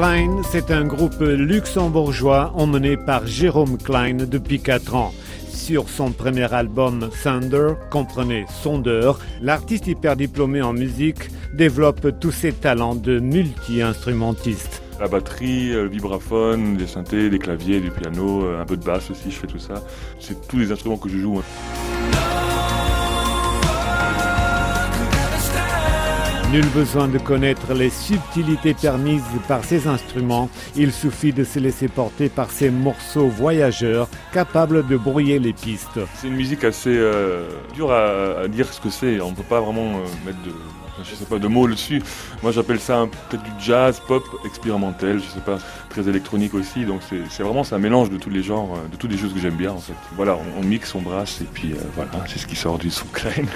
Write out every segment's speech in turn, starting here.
Klein, c'est un groupe luxembourgeois emmené par Jérôme Klein depuis 4 ans. Sur son premier album Thunder, comprenez Sondeur, l'artiste hyper diplômé en musique développe tous ses talents de multi-instrumentiste. La batterie, le vibraphone, les synthés, les claviers, du piano, un peu de basse aussi, je fais tout ça. C'est tous les instruments que je joue. Nul besoin de connaître les subtilités permises par ces instruments, il suffit de se laisser porter par ces morceaux voyageurs capables de brouiller les pistes. C'est une musique assez euh, dure à, dire ce que c'est, on ne peut pas vraiment euh, mettre de, je sais pas, de mots dessus. Moi j'appelle ça peut-être du jazz, pop, expérimental, je sais pas, très électronique aussi, donc c'est vraiment un mélange de tous les genres, euh, de toutes les choses que j'aime bien en fait. Voilà, on, mixe, on brasse et puis voilà, c'est ce qui sort du son crème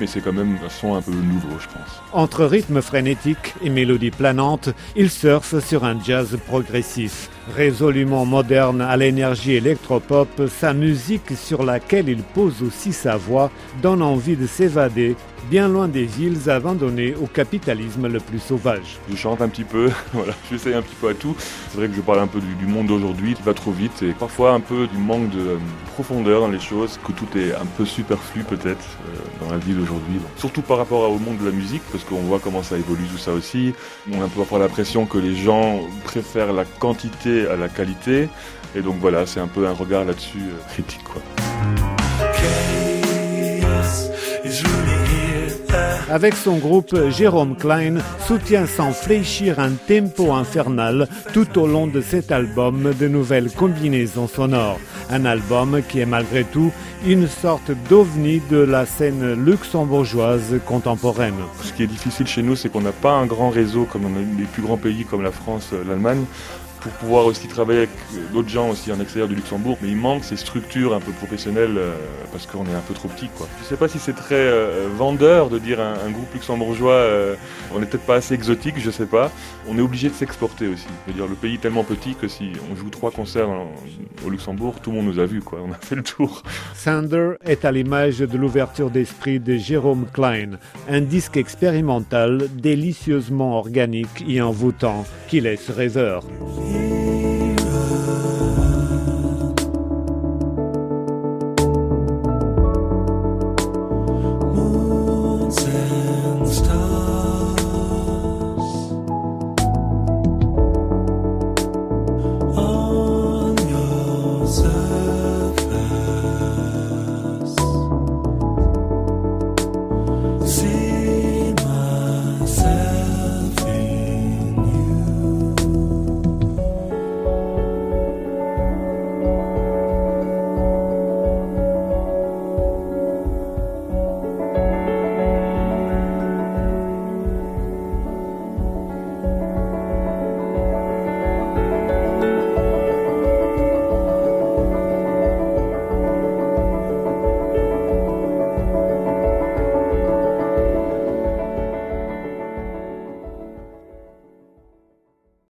mais c'est quand même un son un peu nouveau, je pense. Entre rythme frénétique et mélodie planante, il surfe sur un jazz progressif. Résolument moderne à l'énergie électropop, sa musique sur laquelle il pose aussi sa voix donne envie de s'évader bien loin des villes abandonnées au capitalisme le plus sauvage. Je chante un petit peu, voilà, j'essaye un petit peu à tout. C'est vrai que je parle un peu du, monde d'aujourd'hui, qui va trop vite et parfois un peu du manque de euh, profondeur dans les choses, que tout est un peu superflu peut-être euh, dans la vie d'aujourd'hui. Surtout par rapport au monde de la musique, parce qu'on voit comment ça évolue tout ça aussi. On a parfois l'impression que les gens préfèrent la quantité à la qualité. Et donc voilà, c'est un peu un regard là-dessus euh, critique. Quoi. Avec son groupe, Jérôme Klein soutient sans fléchir un tempo infernal tout au long de cet album de nouvelles combinaisons sonores. Un album qui est malgré tout une sorte d'ovni de la scène luxembourgeoise contemporaine. Ce qui est difficile chez nous, c'est qu'on n'a pas un grand réseau comme dans les plus grands pays comme la France, l'Allemagne pour pouvoir aussi travailler avec d'autres gens aussi en extérieur du Luxembourg. Mais il manque ces structures un peu professionnelles euh, parce qu'on est un peu trop petit. Quoi. Je ne sais pas si c'est très euh, vendeur de dire un, un groupe luxembourgeois, euh, on n'est peut-être pas assez exotique, je ne sais pas. On est obligé de s'exporter aussi. Je dire, le pays est tellement petit que si on joue trois concerts au Luxembourg, tout le monde nous a vus. Quoi. On a fait le tour. Sander est à l'image de l'ouverture d'esprit de Jérôme Klein, un disque expérimental délicieusement organique et envoûtant qui laisse rêveur.